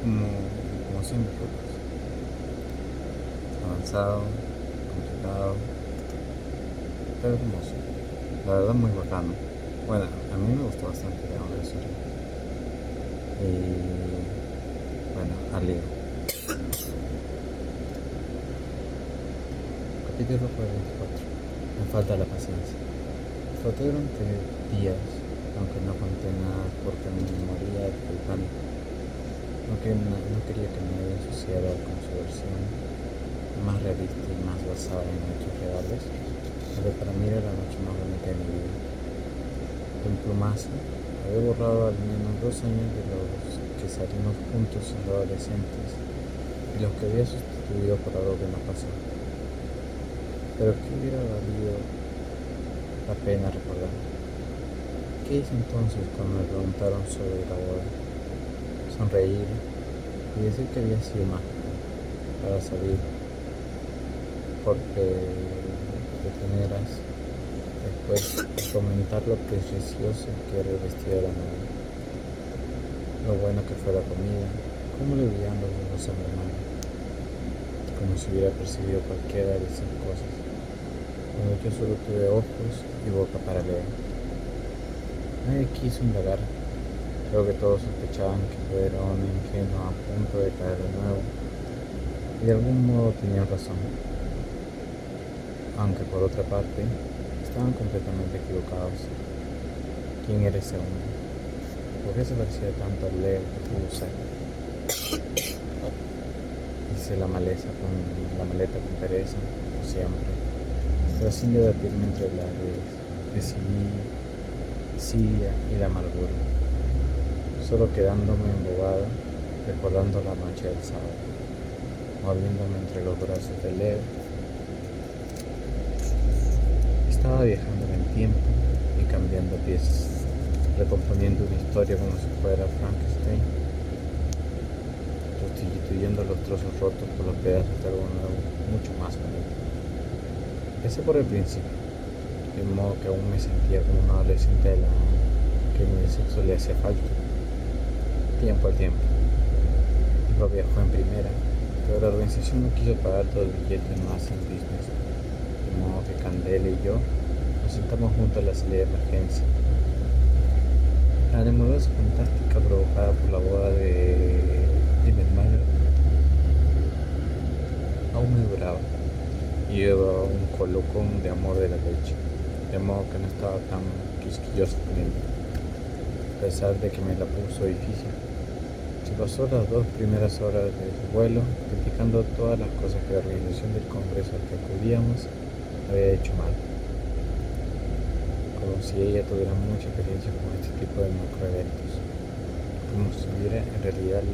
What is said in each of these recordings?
como, como siempre, pues. Avanzado, complicado, pero hermoso. La verdad muy bacano. Bueno, a mí me gustó bastante la eso. Y bueno, al lío. Capítulo 44. Me falta la paciencia. Floté durante días, aunque no conté nada porque me moría del pánico. No, quería que nadie asociara con su versión más realista y más basada en hechos reales, pero para mí era la noche más bonita de mi vida. En plumazo, había borrado al menos dos años de los que salimos juntos siendo adolescentes y los que había sustituido por algo que no pasó. Pero ¿qué hubiera valido la pena recordar? ¿Qué hice entonces cuando me preguntaron sobre la boda? Sonreír. Y decir que había sido mágico para salir. Porque te teneras después de comentar lo precioso que era el vestido de la novia, lo bueno que fue la comida, cómo le brillaban los ojos a mi hermano, como si hubiera percibido cualquiera de esas cosas, cuando yo solo tuve ojos y boca para leer. Nadie quiso indagar, creo que todos sospechaban que yo era un ingenuo a punto de caer de nuevo, y de algún modo tenían razón. Aunque por otra parte estaban completamente equivocados. ¿Quién era ese hombre? ¿Por qué se parecía tanto al Leo Hice la maleza con la maleta con pereza, como siempre, pero sin debatirme entre las de Siria y la amargura, solo quedándome embobado, recordando la noche del sábado, moviéndome entre los brazos de Leo estaba viajando en el tiempo y cambiando piezas, recomponiendo una historia como si fuera Frankenstein, sustituyendo los trozos rotos por los pedazos de algo nuevo, mucho más bonito. Empecé por el principio, de modo que aún me sentía como un adolescente de la que mi sexo le hacía falta. Tiempo al tiempo. Lo viajó en primera, pero la organización no quiso pagar todo el billete más en business como que Candela y yo nos sentamos juntos a la salida de emergencia. La nebulosa fantástica provocada por la boda de, de mi hermano aún me duraba y llevaba un colocón de amor de la leche, de modo que no estaba tan quisquilloso con él, a pesar de que me la puso difícil. Pasó las dos primeras horas del vuelo criticando todas las cosas que la organización del Congreso al que acudíamos había hecho mal. Como si ella tuviera mucha experiencia con este tipo de macroeventos. Como si supiera en realidad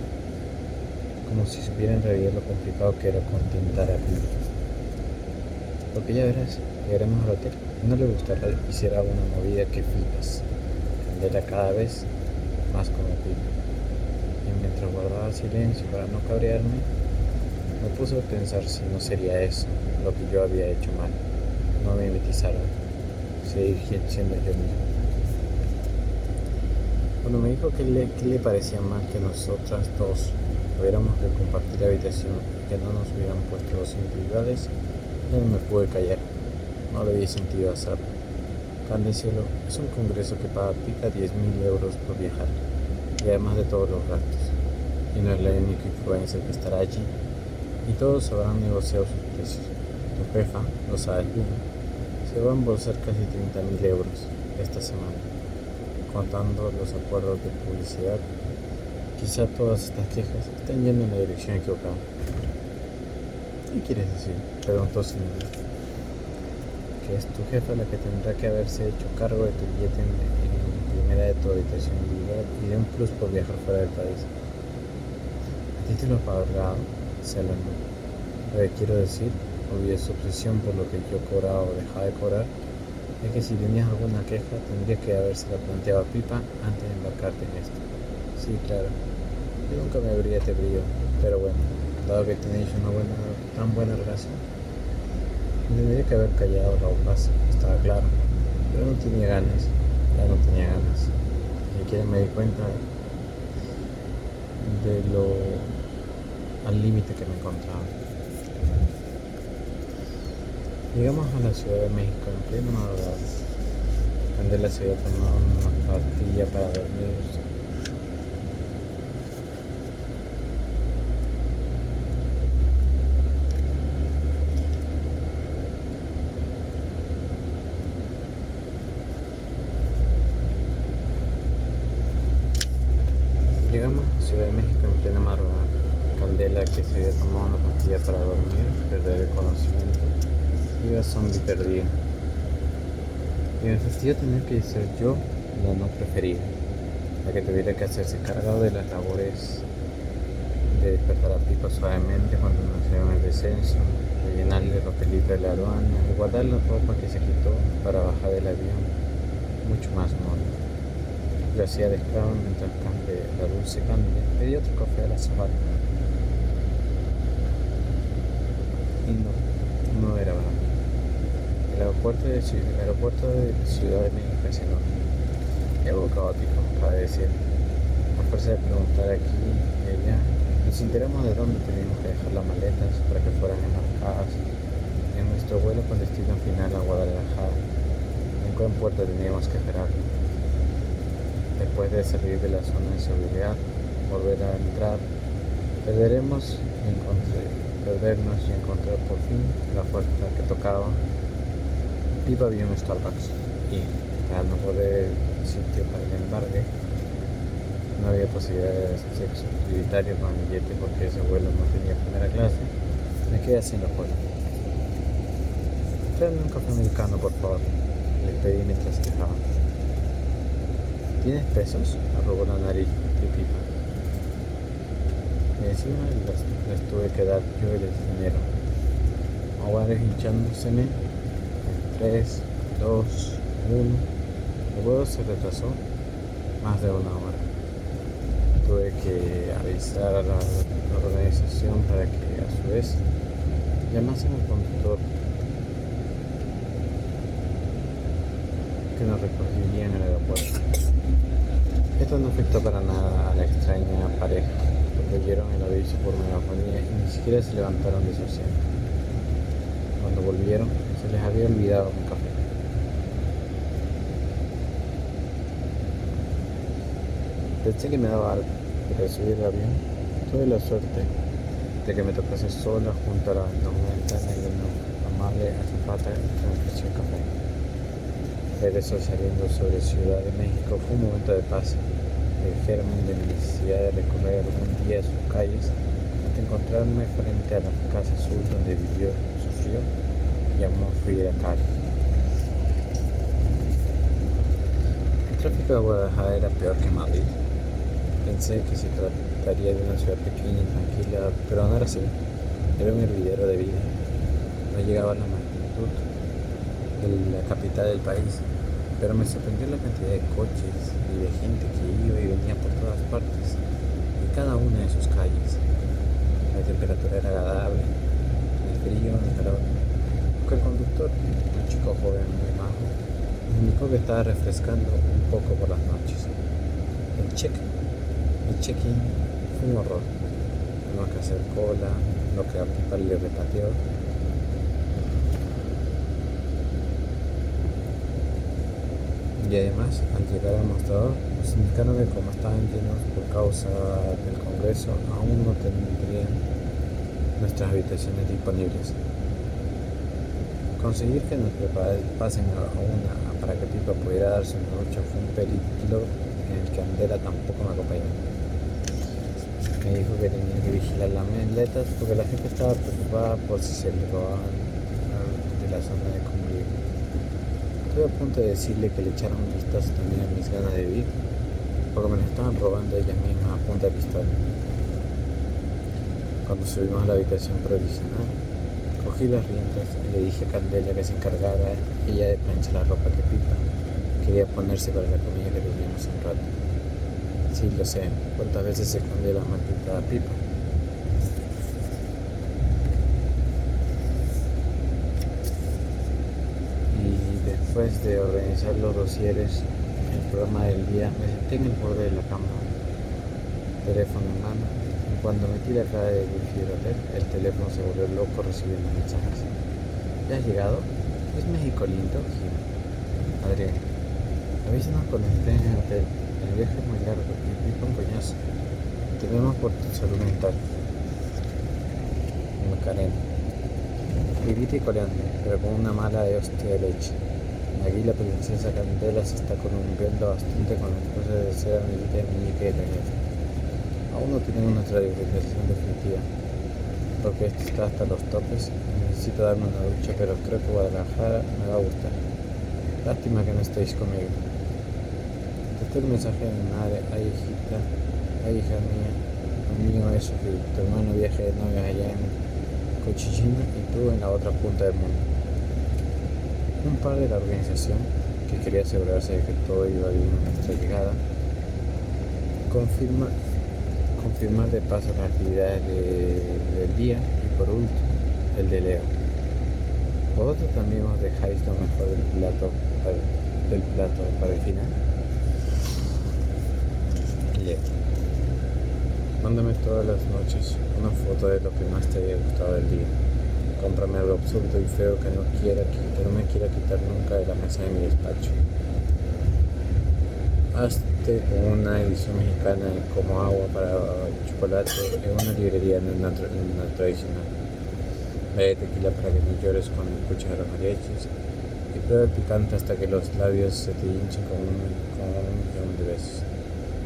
como si supiera en realidad lo complicado que era contentar a Pino. Porque ya verás, llegaremos al hotel. No le gustará hiciera una movida que flipas. Candela cada vez más como. Y mientras guardaba silencio para no cabrearme, me puso a pensar si no sería eso lo que yo había hecho mal no mimetizaron, seguir siendo yo mismo. Cuando me dijo que le, parecía mal que nosotras dos tuviéramos que compartir habitación que no nos hubieran puesto los individuales, no me pude callar. No le había sentido hacerlo. Cielo es un congreso que paga pica 10.000 euros por viajar, y además de todos los gastos. Y no es la única influencia que estará allí, y todos habrán negociado sus precios. Tu jefa lo sabe bien se va a embolsar casi 30.000 euros esta semana, contando los acuerdos de publicidad. Quizá todas estas quejas estén yendo en la dirección equivocada. ¿Qué quieres decir? Preguntó Cindy. Que es tu jefa la que tendrá que haberse hecho cargo de tu billete en, primera de tu habitación y de un plus por viajar fuera del país. A ti te lo pagado, Selena. Lo que quiero decir su obsesión por lo que yo cobraba o dejaba de cobrar, es que si tenías alguna queja tendrías que habérsela planteado a Pipa antes de embarcarte en esto. Sí, claro. Yo nunca me abría este brillo, pero bueno, dado que tenéis una buena, tan buena relación, tendría que haber callado la base, estaba claro. Pero no tenía ganas, ya no tenía ganas. Ni siquiera me di cuenta de lo al límite que me encontraba. Llegamos a la Ciudad de México en pleno madrugada. Candela se había tomado una pastilla para dormir Llegamos a Ciudad de México en plena madrugada. Candela, que se había tomado una pastilla para dormir, perder el conocimiento, iba zombie perdido. Y me fastidió tener que ser yo la no preferida, la que tuviera que hacerse cargo de las labores de despertar a Pipa suavemente cuando hicieron el descenso, de llenarle los peligros de la aduana, de guardar la ropa que se quitó para bajar del avión, mucho más mono. Lo hacía de esclavo mientras Cande, la dulce Cande, pedía otro café a la zapata. Y no, no era verdad. El aeropuerto de, el aeropuerto de Ciudad de México es algo caótico, cabe decir. A fuerza de preguntar aquí y allá, nos enteramos de dónde teníamos que dejar las maletas para que fueran enmarcadas en nuestro vuelo con destino final a Guadalajara. En cuál puerto teníamos que esperar después de salir de la zona de seguridad, volver a entrar, perderemos perdernos y encontrar por fin la puerta que tocaba. Pipa vio un Starbucks y al no poder sitio para el embargue, no había posibilidad de sexo utilitario con el billete porque ese vuelo no tenía primera clase, me quedé sin la puerta. Tráeme un café americano, por favor, le pedí mientras quejaba. ¿Tienes pesos? Arrugó la nariz de pipa. Y encima les, tuve que dar yo el dinero. Aguares hinchándoseme. 3, 2, 1. El vuelo se retrasó más de una hora. Tuve que avisar a la, organización para que a su vez llamasen al conductor que nos recogería en el aeropuerto. Esto no afectó para nada a la extraña pareja, porque oyeron el aviso por megafonía y ni siquiera se levantaron de su asiento. Cuando volvieron, les había olvidado un café. Pensé que me daba algo, pero subir el avión tuve la suerte de que me tocase sola junto a la ventana y de una amable azafata que me ofreció café. Regresó saliendo sobre Ciudad de México fue un momento de paz germen de mi necesidad de recorrer algún día sus calles hasta encontrarme frente a la casa azul donde vivió, sufrió y amó Frida Kahlo. El tráfico de Guadalajara era peor que Madrid. Pensé que se trataría de una ciudad pequeña y tranquila, pero no era así. Era un hervidero de vida. No llegaba a la magnitud de la capital del país, pero me sorprendió la cantidad de coches y de gente que iba y venía por todas partes, en cada una de sus calles. La temperatura era agradable, el frío no El conductor, un chico joven muy majo, me indicó que estaba refrescando un poco por las noches. El check, el check-in fue un horror. No que hacer cola, lo que a Pipa le repateó Y además, al llegar al mostrador, nos indicaron que como estaban llenos por causa del Congreso, aún no tendrían nuestras habitaciones disponibles. Conseguir que nos pasen a una para que Pipa pudiera darse una noche fue un periplo en el que Andera tampoco me acompañó. Me dijo que tenía que vigilar las maletas porque la gente estaba preocupada por si se le robaban de la zona de Estuve a punto de decirle que le echaran un vistazo también a mis ganas de vivir, porque me lo estaban robando ellas mismas a punta de pistola. Cuando subimos a la habitación provisional, cogí las riendas y le dije a Candela que se encargara ella de planchar la ropa que Pipa quería ponerse para la comida que teníamos un rato. Sí, lo sé, cuántas veces se escondió la maldita Pipa. Después de organizar los dosieres, el programa del día, me senté en el borde de la cama, teléfono en mano y cuando metí la cara de del hotel, el teléfono se volvió loco recibiendo mensajes. ¿Ya has llegado? ¿Es México lindo? Adrián, avísanos cuando estés en el hotel. El viaje es muy largo y pica un coñazo. Tenemos por tu salud mental. Macarena. Y coleando, pero con una mala de hostia de leche. Aquí la princesa Candela se está columpiando bastante con las cosas de ser amiguita de muñequera. Aún no tenemos nuestra decisión definitiva, porque esto está hasta los topes. Necesito darme una ducha, pero creo que Guadalajara me va a gustar. Lástima que no estéis conmigo. Este el mensaje de mi madre, ay hijita, ay hija mía, mío eso que tu hermano viaje de novia allá en Cochichina y tú en la otra punta del mundo. Un par de la organización, que quería asegurarse de que todo iba bien en nuestra llegada, confirma, confirmar de paso las actividades del día y por último el de Leo. ¿Vosotros también os dejáis lo mejor del plato para, del plato para el final? Leo. Mándame todas las noches una foto de lo que más te haya gustado del día cómprame algo absurdo y feo que no, quiera, que no me quiera quitar nunca de la mesa de mi despacho. Hazte una edición mexicana como agua para chocolate en una librería una, tradicional. Ve tequila para que no llores cuando escuches a los mariachis y prueba el picante hasta que los labios se te hinchen con un, con un millón de besos.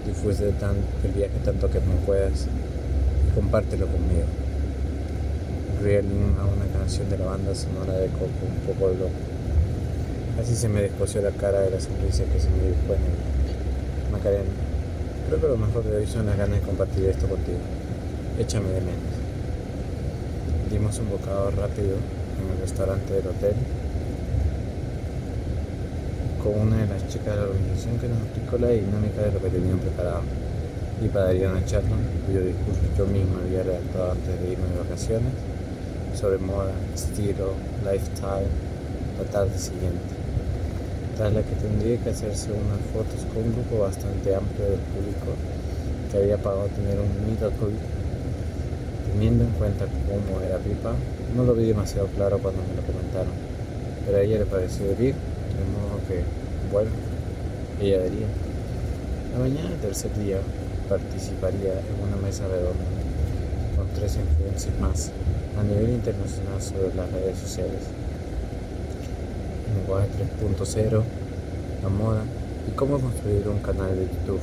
Disfrute de el viaje tanto que no puedas y compártelo conmigo. Reeling a una canción de la banda sonora de Coco, un poco loco. Así se me descosió la cara de la sonrisa que se me dibujó en el Macarena. Creo que lo mejor de hoy son las ganas de compartir esto contigo. Échame de menos. Dimos un bocado rápido en el restaurante del hotel con una de las chicas de la organización que nos explicó la dinámica de lo que tenían preparado. Y para Adriana Chapman, cuyo discurso yo mismo había redactado antes de irme de vacaciones, sobre moda, estilo, lifestyle, la tarde siguiente, tras la que tendría que hacerse unas fotos con un grupo bastante amplio del público que había pagado tener un meet Teniendo en cuenta cómo era Pipa, no lo vi demasiado claro cuando me lo comentaron, pero a ella le pareció ir, de modo que, bueno, ella vería. La mañana del tercer día participaría en una mesa redonda con tres influencers más a nivel internacional sobre las redes sociales, lenguaje 3.0, la moda y cómo construir un canal de YouTube.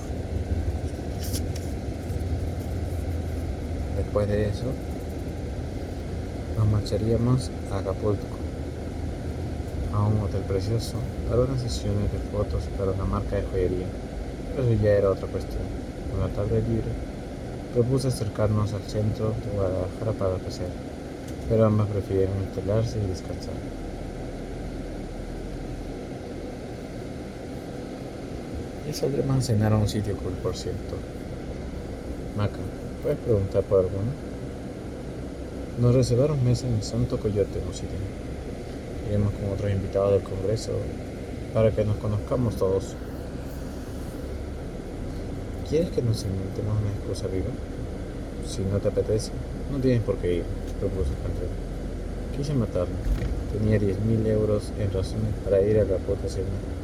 Después de eso, nos marcharíamos a Acapulco, a un hotel precioso, para unas sesiones de fotos para una marca de joyería. Pero eso ya era otra cuestión. La tarde libre, propuse acercarnos al centro de Guadalajara para pasear pero ambas prefieren instalarse y descansar. Y saldremos a cenar a un sitio cool, por cierto. Maca, ¿puedes preguntar por alguno? Nos reservaron mesa en Santo Coyote, sitio. Iremos con otros invitados del Congreso para que nos conozcamos todos. ¿Quieres que nos inventemos una excusa viva? Si no te apetece, no tienes por qué ir propuso Andrés. Quise matarlo. Tenía 10.000 euros en razones para ir a la puta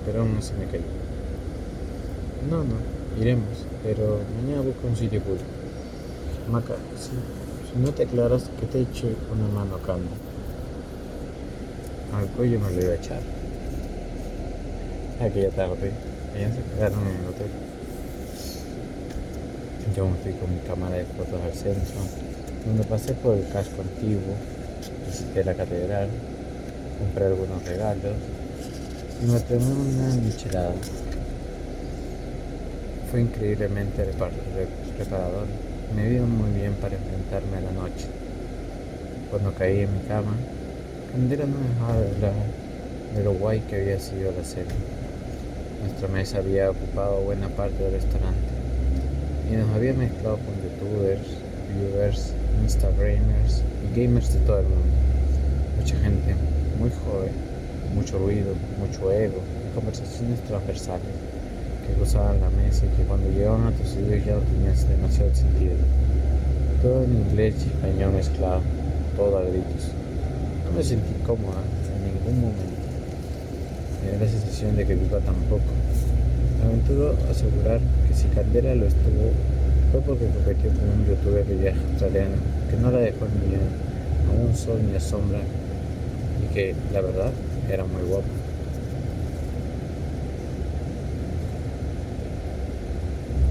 pero aún así me caí. No, no, iremos, pero mañana busco un sitio puro. Maca, si, no te aclaras, que te eche una mano acá. Al cuello me lo iba a echar. Aquella tarde, ellas se quedaron en el hotel. Yo me fui con mi cámara de fotos al centro donde pasé por el casco antiguo, visité la catedral, compré algunos regalos y me tomé una michelada. Fue increíblemente reparador. Me vino muy bien para enfrentarme a la noche. Cuando caí en mi cama, Candela no dejaba de hablar de lo guay que había sido la cena. Nuestra mesa había ocupado buena parte del restaurante y nos había mezclado con youtubers, viewers Instagramers y gamers de todo el mundo. Mucha gente muy joven, mucho ruido, mucho ego y conversaciones transversales. Que cruzaban la mesa y que cuando llegaban a tus oídos ya no tenías demasiado sentido. Todo en inglés y español mezclado, todo a gritos. No me sentí cómoda en ningún momento. Me dio la sensación de que Pipa tampoco. Me aventuro asegurar que si Caldera lo estuvo fue porque competió con un youtuber de viaje australiano que no la dejó ni a un sol ni a sombra y que, la verdad, era muy guapo.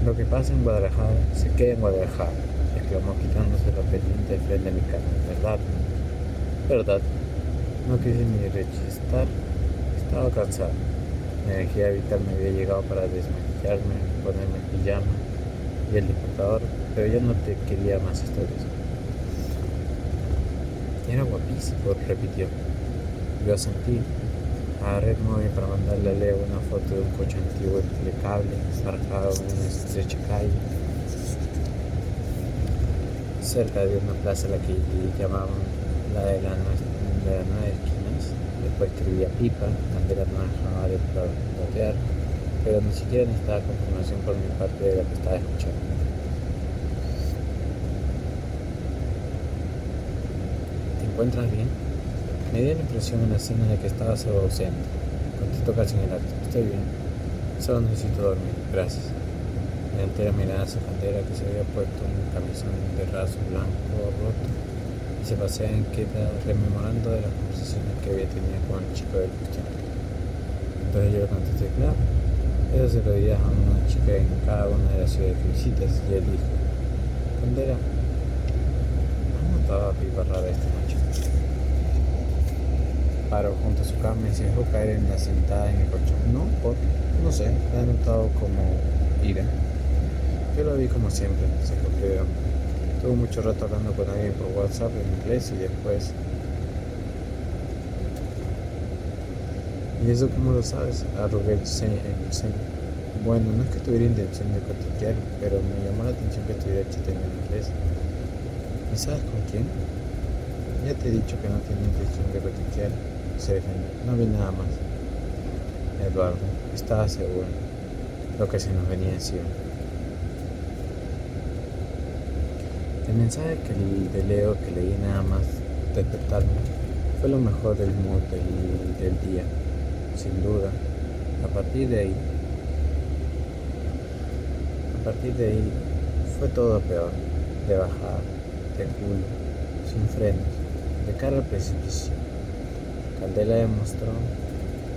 Lo que pasa en Guadalajara se queda en Guadalajara, exclamó quitándose la pendiente de frente de mi cara. ¿Verdad? ¿Verdad? No quise ni rechistar, estaba cansado. La energía vital me había llegado para desmaquillarme, ponerme el pijama y el despertador, pero yo no te quería más historias. Era guapísimo, repitió. Yo sentí. El móvil para mandarle a Leo una foto de un coche antiguo impecable, zarpado en una estrecha calle, cerca de una plaza a la que llamaban la de las nueve esquinas. Después escribía pipa, bandera no de platear, pero ni siquiera necesitaba confirmación por mi parte de lo que estaba escuchando. ¿Te encuentras bien? Me dio la impresión en la escena de que estaba solo ausente. Contestó casi en el acto. Estoy bien. Solo necesito dormir. Gracias. La mirada a su cantera que se había puesto un camisón de raso blanco roto y se pasea inquieta rememorando de las conversaciones que había tenido con el chico del cuestión. Entonces yo le contesté, claro, eso se lo diría a una chica en cada una de las ciudades que visitas y él dijo, Candela, ¿has notado a Pipa rara esta noche? Junto a su cama y se dejó caer en la sentada en el colchón. No, por, no sé, la he notado como ira. Yo lo vi como siempre, se porque Tuve mucho rato hablando con alguien por WhatsApp en inglés y después. ¿Y eso cómo lo sabes? Arrugué el ceño. Bueno, no es que tuviera intención de cotiquear, pero me llamó la atención que estuviera chateando en inglés. ¿Y sabes con quién? Ya te he dicho que no tiene intención de cotiquear se. No vi nada más. Eduardo estaba seguro lo que se nos venía encima. El mensaje que de Leo que leí nada más despertarme fue lo mejor del mood del, del día, sin duda. A partir de ahí, a partir de ahí fue todo peor, de bajar, de culo, sin frenos, de cara al precipicio. Candela demostró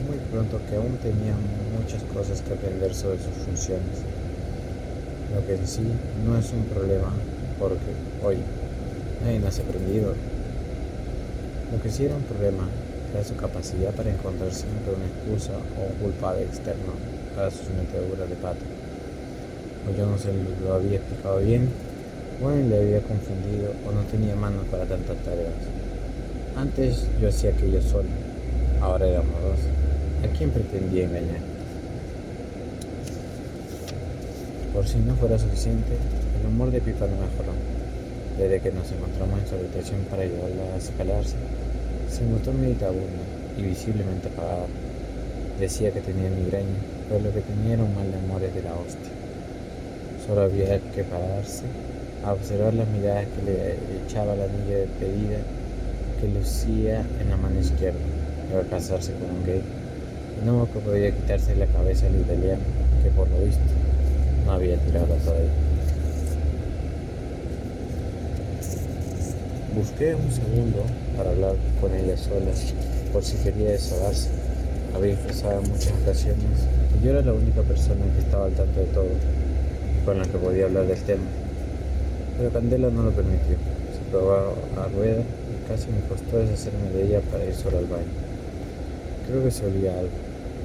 muy pronto que aún tenía muchas cosas que aprender sobre sus funciones, lo que en sí no es un problema porque, oye, nadie nace aprendido. Lo que sí era un problema era su capacidad para encontrar siempre una excusa o un culpable externo para sus meteduras de pata. O yo no se lo había explicado bien, o él le había confundido o no tenía manos para tantas tareas. Antes yo hacía aquello solo, ahora éramos dos. ¿A quién pretendía engañar? Por si no fuera suficiente, el humor de Pipa no mejoró. Desde que nos encontramos en su habitación para ayudarla a escalarse, se notó meditabunda y visiblemente apagada. Decía que tenía migraña, pero lo que tenía era un mal de amores de la hostia. Solo había que pararse a observar las miradas que le echaba la niña de pedida que lucía en la mano izquierda. Iba a casarse con un gay. Y no que podía quitarse la cabeza al italiano, que por lo visto no había tirado todavía. Busqué un segundo para hablar con ella sola, por si quería desahogarse. Había expresado en muchas ocasiones que yo era la única persona que estaba al tanto de todo con la que podía hablar del tema. Pero Candela no lo permitió. Se probó a rueda Casi me costó deshacerme de ella para ir solo al baño. Creo que se olía algo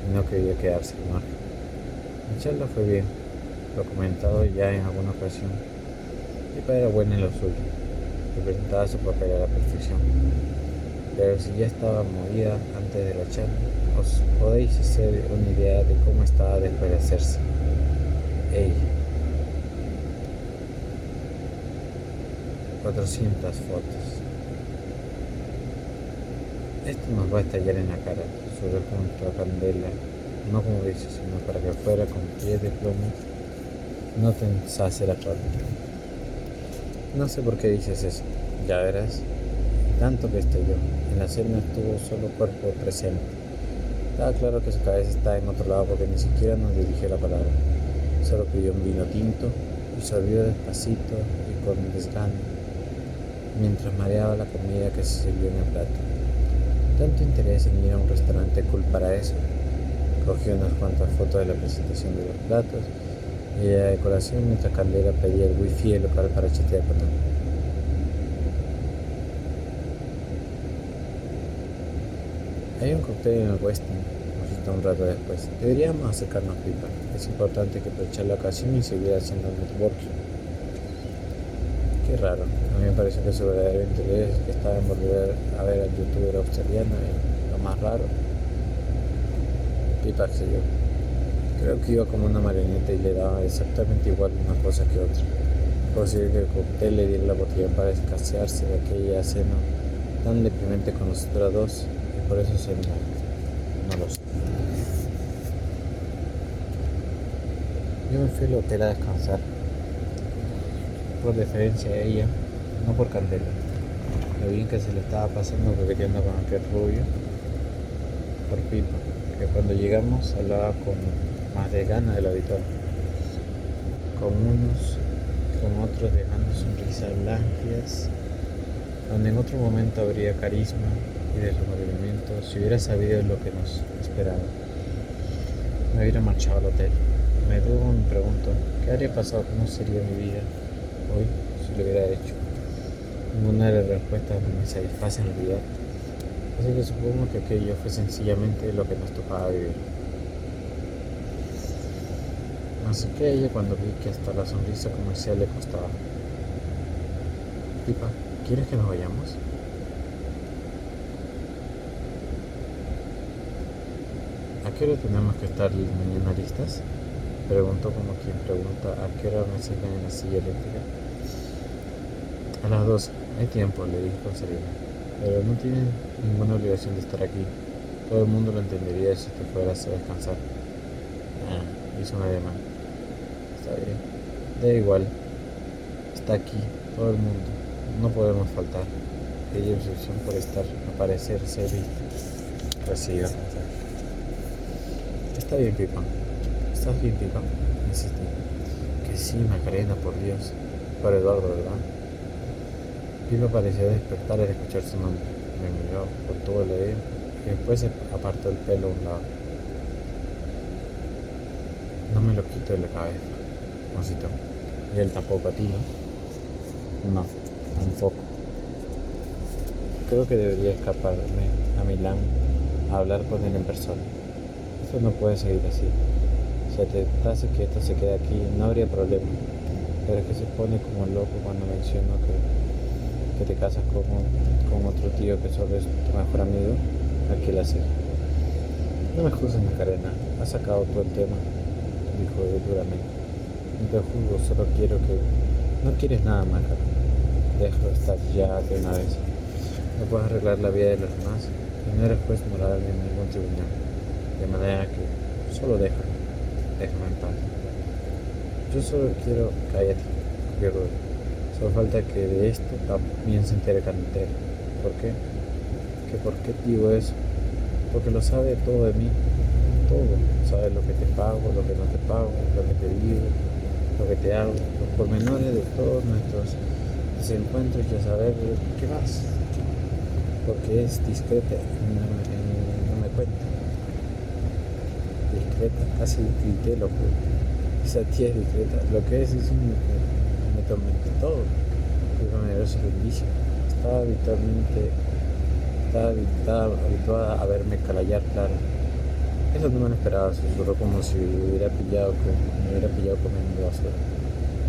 y no quería quedarse al margen. Mi charla fue bien, lo comentado ya en alguna ocasión. Pipa era buena en lo suyo, representaba su papel a la perfección. Pero si ya estaba movida antes de la charla, os podéis hacer una idea de cómo estaba después de hacerse. Ella. 400 fotos. Esto nos va a estallar en la cara, sobre junto a Candela no como dices, sino para que fuera con pies de plomo, no pensase la parte. No sé por qué dices eso, ya verás. Tanto que yo, en la cena estuvo solo cuerpo presente. Estaba claro que su cabeza estaba en otro lado porque ni siquiera nos dirigió la palabra. Solo pidió un vino tinto y sorbió despacito y con desgano, mientras mareaba la comida que se sirvió en el plato. Tanto interés en ir a un restaurante cool para eso. Cogió unas cuantas fotos de la presentación de los platos y la decoración mientras Candela pedía el wifi del local para chatear con él. Hay un cóctel en el Westin, un rato después. Deberíamos acercarnos pipa. Es importante que aprovechar la ocasión y seguir haciendo networking. Qué raro. Mí me pareció que su verdadero interés que estaba en volver a ver al youtuber australiano y lo más raro. Pipa sé yo. Creo que iba como una marioneta y le daba exactamente igual una cosa que otra. Posible que el cóctel le diera la botella para escasearse de aquella cena tan deprimente con nosotros dos por eso se no, no lo sé. Yo me fui al hotel a descansar. Por deferencia a ella, no por Candela. Lo bien que se le estaba pasando coqueteando con aquel rubio. Por Pipa, que cuando llegamos hablaba con más de gana del habitual. Con unos, con otros dejando sonrisas blancas, donde en otro momento habría carisma y de su movimiento si hubiera sabido lo que nos esperaba. Me hubiera marchado al hotel. Me dudo, me pregunto, ¿qué habría pasado? ¿Cómo sería mi vida hoy si lo hubiera hecho? Ninguna de las respuestas me satisface en realidad. Así que supongo que aquello fue sencillamente lo que nos tocaba vivir. Así que ella cuando vi que hasta la sonrisa comercial le costaba. Pipa, ¿quieres que nos vayamos? ¿A qué hora tenemos que estar mañana listas? Preguntó como quien pregunta a qué hora me sacan en la silla eléctrica. Las dos. Hay tiempo, le dije con seriedad. Pero no tienen ninguna obligación de estar aquí. Todo el mundo lo entendería si te fueras a descansar. Ah, hizo una demanda. Está bien. Da igual. Está aquí, todo el mundo. No podemos faltar. Ella instrucción por estar, aparecer, ser visto. Recibió. Está bien, Pipa. ¿Estás bien, Pipa? Insistí. Que sí, Macarena, por Dios. Para Eduardo, ¿verdad? Pipa pareció despertar al escuchar su nombre. Me miró con todo el oído y después se apartó el pelo a un lado. No me lo quito de la cabeza, Mosito. Y él tampoco a ti, ¿no? No, tampoco. Creo que debería escaparme a Milán a hablar con él en persona no puede seguir así. Si aceptase que esto se quede aquí, no habría problema. Pero es que se pone como loco cuando menciono que, que te casas con, con otro tío que solo es tu mejor amigo, aquí la hacer. No me juzgues, Macarena, has sacado todo el tema, dijo él duramente. No te juzgo, solo quiero que... No quieres nada, Maca. Dejo estar ya de una vez. No puedes arreglar la vida de los demás y no eres juez moral en ningún tribunal. De manera que solo déjame, déjame en paz. Yo solo quiero, cállate, Guerrero. Solo falta que de esto también se entere Cantera. ¿Por qué? ¿Que ¿Por qué digo eso? Porque lo sabe todo de mí, todo. Sabe lo que te pago, lo que no te pago, lo que te digo, lo que te hago, los pormenores de todos nuestros desencuentros y a saber qué más. Porque es discreta y no, me cuenta discreta, casi grité lo que esa tía es discreta. Lo que es es un tormenta todo. Me dio su bendición. Estaba habitualmente, estaba a verme calayar, claro. Eso no me lo esperaba, susurró como si hubiera pillado, me hubiera pillado comiendo basura.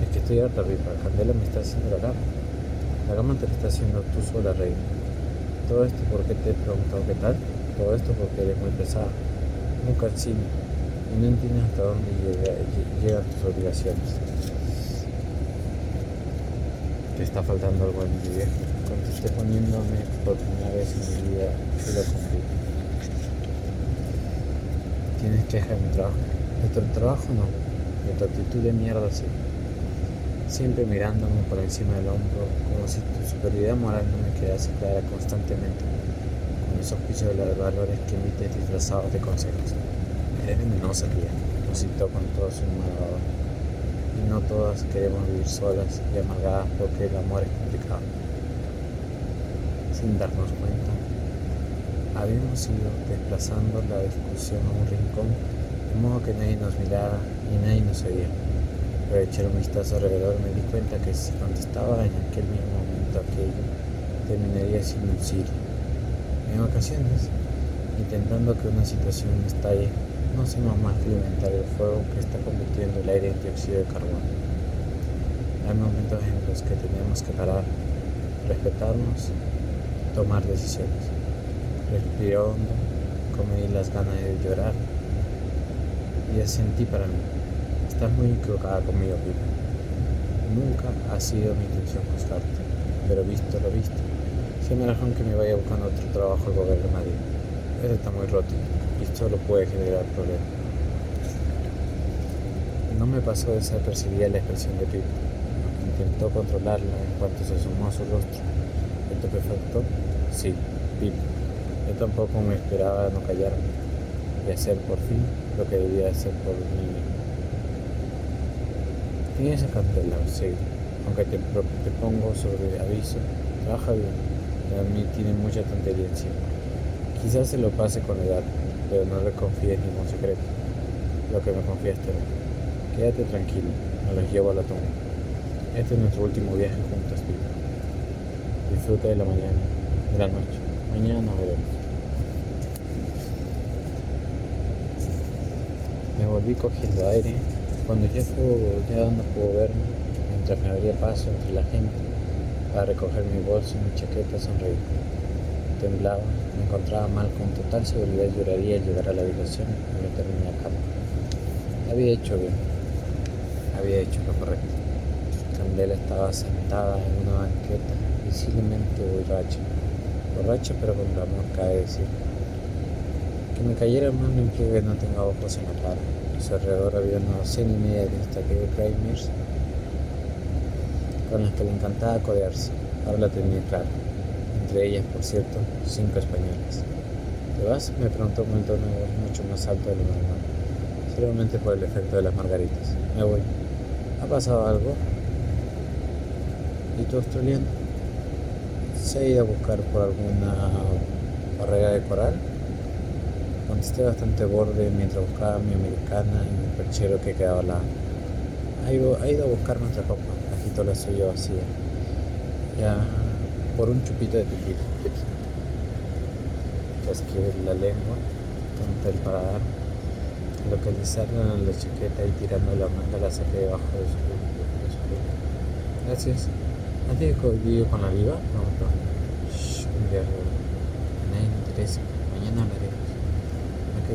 Es que estoy harta, Ripa. Candela me está haciendo la cama. La cama te la está haciendo tú sola, reina. Todo esto porque te he preguntado qué tal. Todo esto porque eres muy pesada. Nunca cine y no entiendes hasta dónde llegan tus obligaciones. Te está faltando algo en mi vida. esté poniéndome por primera vez en mi vida, y lo cumplí. Tienes que dejar mi trabajo. Tu trabajo no, tu actitud de mierda sí. Siempre mirándome por encima del hombro, como si tu superioridad moral no me quedase clara constantemente, con esos juicios de los valores que emites disfrazados de consejos. Eres venenosa, tía, nos citó con todo su malvado. No todas queremos vivir solas y amargadas porque el amor es complicado. Sin darnos cuenta, habíamos ido desplazando la discusión a un rincón, de modo que nadie nos mirara y nadie nos oía. Pero echar un vistazo alrededor me di cuenta que si contestaba en aquel mismo momento aquello, terminaría sin un En ocasiones, intentando que una situación estalle, no hacemos más que alimentar el fuego que está convirtiendo el aire en dióxido de carbono. Hay momentos en los que tenemos que parar, respetarnos, tomar decisiones. Respiré hondo, comí las ganas de llorar y asentí para mí. Estás muy equivocada conmigo, Pipa. Nunca ha sido mi intención juzgarte, pero visto lo visto, si me razón que me vaya buscando otro trabajo al gobierno de Madrid. Eso está muy roto y solo puede generar problemas. No me pasó desapercibida la expresión de Pipa. Intentó controlarla en cuanto se sumó a su rostro. ¿Esto perfecto? Sí, Pipa. Yo tampoco me esperaba no callarme y hacer por fin lo que debía hacer por mí mismo. Tienes esa cartela, sí, aunque te, te, pongo sobre aviso, trabaja bien, a mí tiene mucha tontería encima. Quizás se lo pase con edad, pero no le confíes ningún secreto, lo que me confiaste Quédate tranquilo, me los llevo a la tumba. Este es nuestro último viaje juntos, Pipa. Disfruta de la mañana, de la noche. Mañana nos veremos. Me volví cogiendo aire cuando ya, ya no pudo verme, mientras me abría paso entre la gente para recoger mi bolso y mi chaqueta, sonreí. Temblaba, me encontraba mal, con total seguridad lloraría al llegar a la habitación y meterme en la cama. Había hecho bien, había hecho lo correcto. Candela estaba sentada en una banqueta, visiblemente borracha. Borracha pero con amor cae decir. Que me cayera mal no implica que no tenga ojos en la cara su alrededor había una docena y media de destacados con las que le encantaba codearse. Ahora la tenía clara. Entre ellas, por cierto, cinco españolas. ¿Te vas? Me preguntó con un tono de voz mucho más alto de lo normal. Seguramente por el efecto de las margaritas. Me voy. ¿Ha pasado algo? ¿Y tu australiano? ¿Se ha ido a buscar por alguna barrera de coral? Contesté bastante borde mientras buscaba mi americana y mi perchero que quedaba al lado. Ha ido, ido a buscar nuestra copa, agitó la suya vacía. Ya, por un chupito de tequila. Escribir la lengua, contra el paladar, localizarla en la chaqueta y tirando la manga la saqué debajo de su, su Gracias. ¿Has vivido con la viva? Preguntó. Shh, un guerrero. A nadie le interesa. Mañana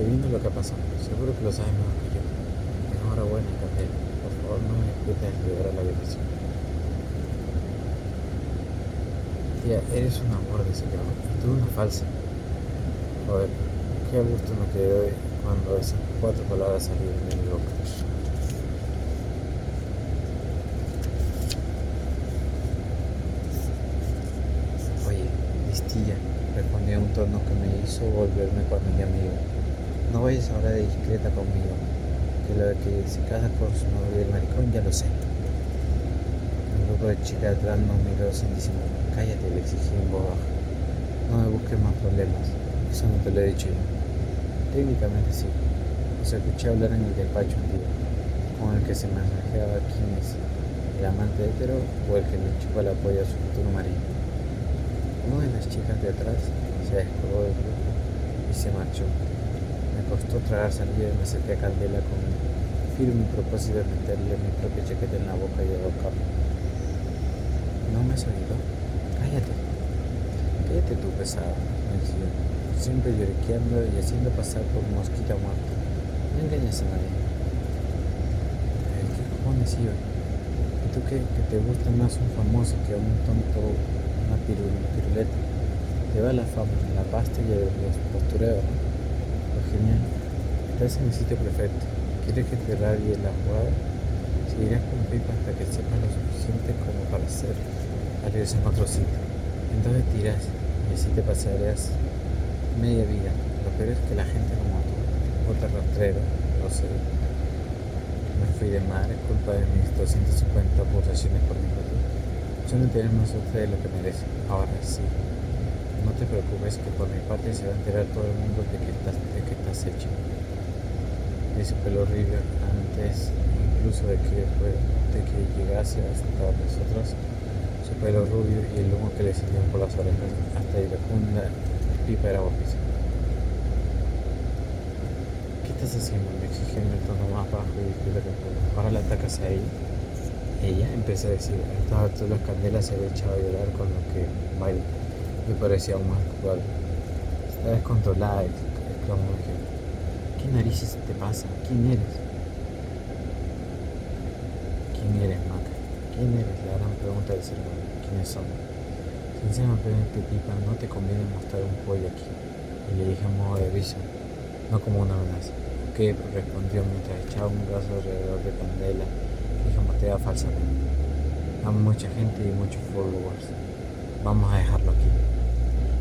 vino lo que pasó. Seguro que lo sabes mejor que yo. Enhorabuena, Candela. Por favor, no me de llegar a la habitación. Tía, eres un amor ese y tú una falsa. Joder, qué gusto me quedé cuando esas cuatro palabras salieron de mi boca. Oye, listilla, respondió un tono que me hizo volverme cuando mi amigo. No vayas ahora de discreta conmigo, que lo de que se casa con su novio el maricón ya lo sé. Un grupo de chicas atrás nos miró sin disimular. Cállate, le exigí en voz baja. No me busques más problemas, eso no te lo he dicho yo. Técnicamente sí. Os escuché hablar en el despacho un día, con el que se masajeaba quién es, el amante hetero o el que le chupó el apoyo a su futuro marido. Una de las chicas de atrás se descolgó del grupo y se marchó costó tragar saliva y me acerqué a Candela con firme propósito de meterle mi propia chaqueta en la boca y ahorcarlo. ¿No me has oído? Cállate. Cállate tú, pesado, me decía, siempre lloriqueando y haciendo pasar por mosquita muerta. No engañas a nadie. ¿Qué cojones iba? ¿Y tú qué? Que te gusta más un famoso que un tonto, una piruleta. Te va la fama, la pasta y los postureos, ¿no? genial. Estás en el sitio perfecto. ¿Quieres que te radie la jugada? Seguirás con pipa hasta que sepas lo suficiente como para hacer en otro sitio. Entonces tiras y así te pasarás media vida. Lo peor es que la gente como tú, otra rastrero, lo sé. Me fui de mar, es culpa de mis 250 pulsaciones por minuto. Yo no tengo más suerte de lo que merece. Ahora sí. No te preocupes que por mi parte se va a enterar todo el mundo de que estás, de que estás hecho su pelo River antes incluso de que, de que llegase hasta nosotros, pelo rubio y el humo que le salían por las orejas hasta iracunda pipa era guapísima. ¿Qué estás haciendo? Me exigió en el tono más bajo y discreto que. Ahora la atacas a ella. Ella empezó a decir, a estas alturas Candela se había echado a llorar con lo que baila. Me parecía aún más culpable. Está descontrolada, exclamó ¿Qué narices te pasa? ¿Quién eres? ¿Quién eres, Maca? ¿Quién eres? La gran pregunta del ser humano. ¿Quiénes somos? Sinceramente, Pipa, no te conviene mostrar un pollo aquí. Y le dije a modo de risa, no como una amenaza. ¿Qué? respondió mientras echaba un brazo alrededor de Candela y jamoteaba falsamente. Hay mucha gente y muchos followers. Vamos a dejarlo aquí.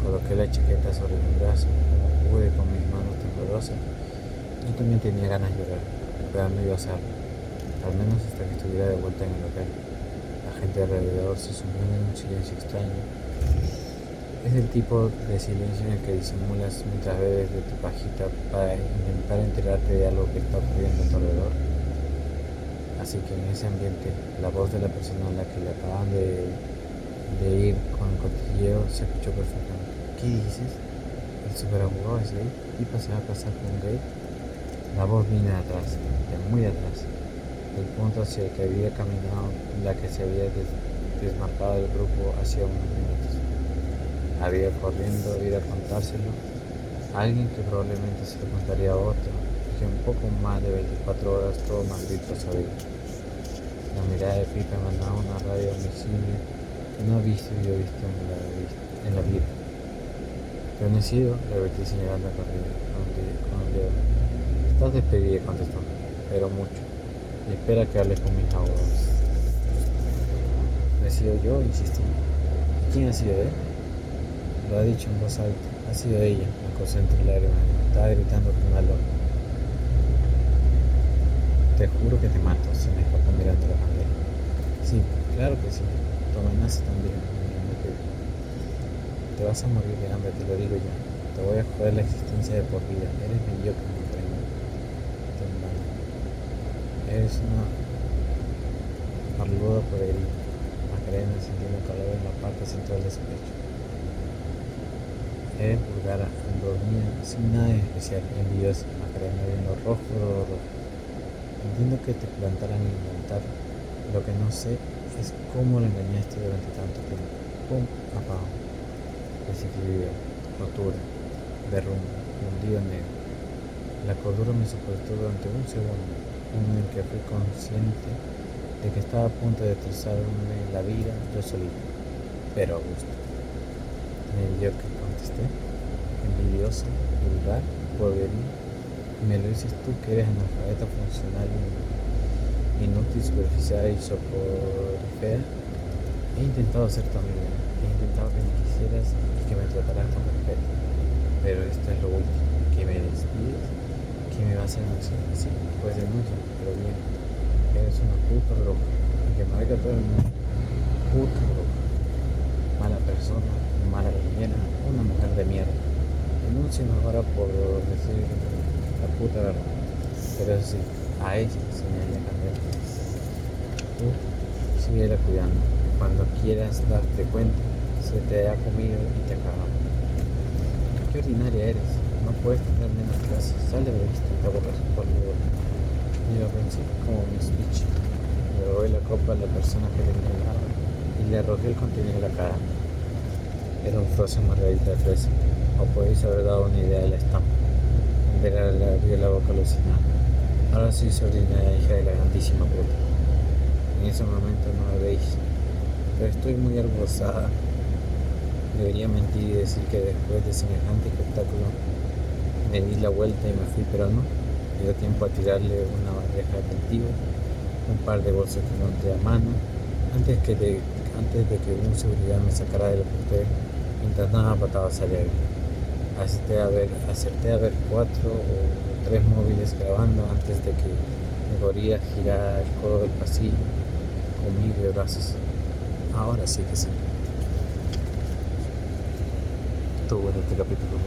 Coloqué la chaqueta sobre mi brazo, como pude con mis manos temblorosas yo también tenía ganas de llorar, pero no iba a hacerlo, al menos hasta que estuviera de vuelta en el hotel. Gente alrededor se sumió en un silencio extraño. Es el tipo de silencio en el que disimulas mientras bebes de tu pajita para intentar enterarte de algo que está ocurriendo a tu alrededor. Así que en ese ambiente, la voz de la persona a la que le acaban de, de ir con el cotilleo se escuchó perfectamente. ¿Qué dices? ¿El superabogado es gay? ¿Y va a pasar con gay? La voz vino de atrás, de muy atrás, del punto hacia el que había caminado la que se había desmarcado del grupo hacía unos minutos. Había corriendo ir a contárselo a alguien que probablemente se lo contaría a otro, que un poco más de 24 horas todo maldito sabía. La mirada de Pipa mandaba una radio homicidio que no ha visto y he visto en la, en la vida. Sido, le repetí señalando con el dedo. Estás despedida, contestó, pero mucho. Espera que hables con mis abogados. ¿He sido yo? Insistí. ¿Quién ha sido él? Lo ha dicho en voz alta. Ha sido ella, me concentré en lágrimas. Estaba gritando con valor. Te juro que te mato, se me escapó mirando la bandera. Sí, claro que sí. Tu amenaza también. Te vas a morir de hambre, te lo digo ya. Te voy a joder la existencia de por vida. Eres mediocre. Es una parluda por el Macarena sintiendo calor en la parte central de su pecho. Eres vulgar, dormía, sin nada en especial, envidiosa, Macarena viendo rojo, rojo. Entiendo que te plantaran a inventar. Lo que no sé es cómo lo engañaste durante tanto tiempo. Pum, apago. Desequilibrio, rotura, derrumbe, hundido negro. La cordura me soportó durante un segundo en el que fui consciente de que estaba a punto de destrozarme la vida yo solito, pero a gusto. que contesté, envidiosa, vulgar, venir me lo dices tú que eres analfabeta funcional, inútil, superficial y soporífera. He intentado ser tu amiga, he intentado que me quisieras y que me trataras con respeto, pero esto es lo último, que me despides ¿Qué me vas a denunciar? Sí, pues denuncia, pero bien. Eres una puta. Y que me oiga todo el mundo. Puta droga. Mala persona, mala niñera, una mujer de mierda. Denúnciame ahora por decir la puta verdad. Pero sí, a ella señalé Candela. Tú síguela cuidando. Cuando quieras darte cuenta, se te ha comido y te acabado. Qué ordinaria eres no puedes tener menos clase. Sale de vista y te borras por. Y lo pensé como mi speech. Le doy la copa a la persona que venía al lado y le arrojé el contenido en la cara. Era un frozen margarita de fresa. O podéis haber dado una idea de la estampa. Andrea le abrió la boca alucinada. Ahora soy sobrina de la hija de la grandísima puta. En ese momento no me veis, pero estoy muy albozada. Debería mentir y decir que después de semejante espectáculo me di la vuelta y me fui, pero no. Me dio tiempo a tirarle una bandeja de cultivo, un par de bolsas que encontré a mano, antes, que de, antes de que un seguridad me sacara del hotel mientras daba patadas. Acerté a, ver, acerté a ver cuatro o tres móviles grabando antes de que me volviera a girar el codo del pasillo con de brazos. Ahora sí que sí. Estuvo bueno este capítulo,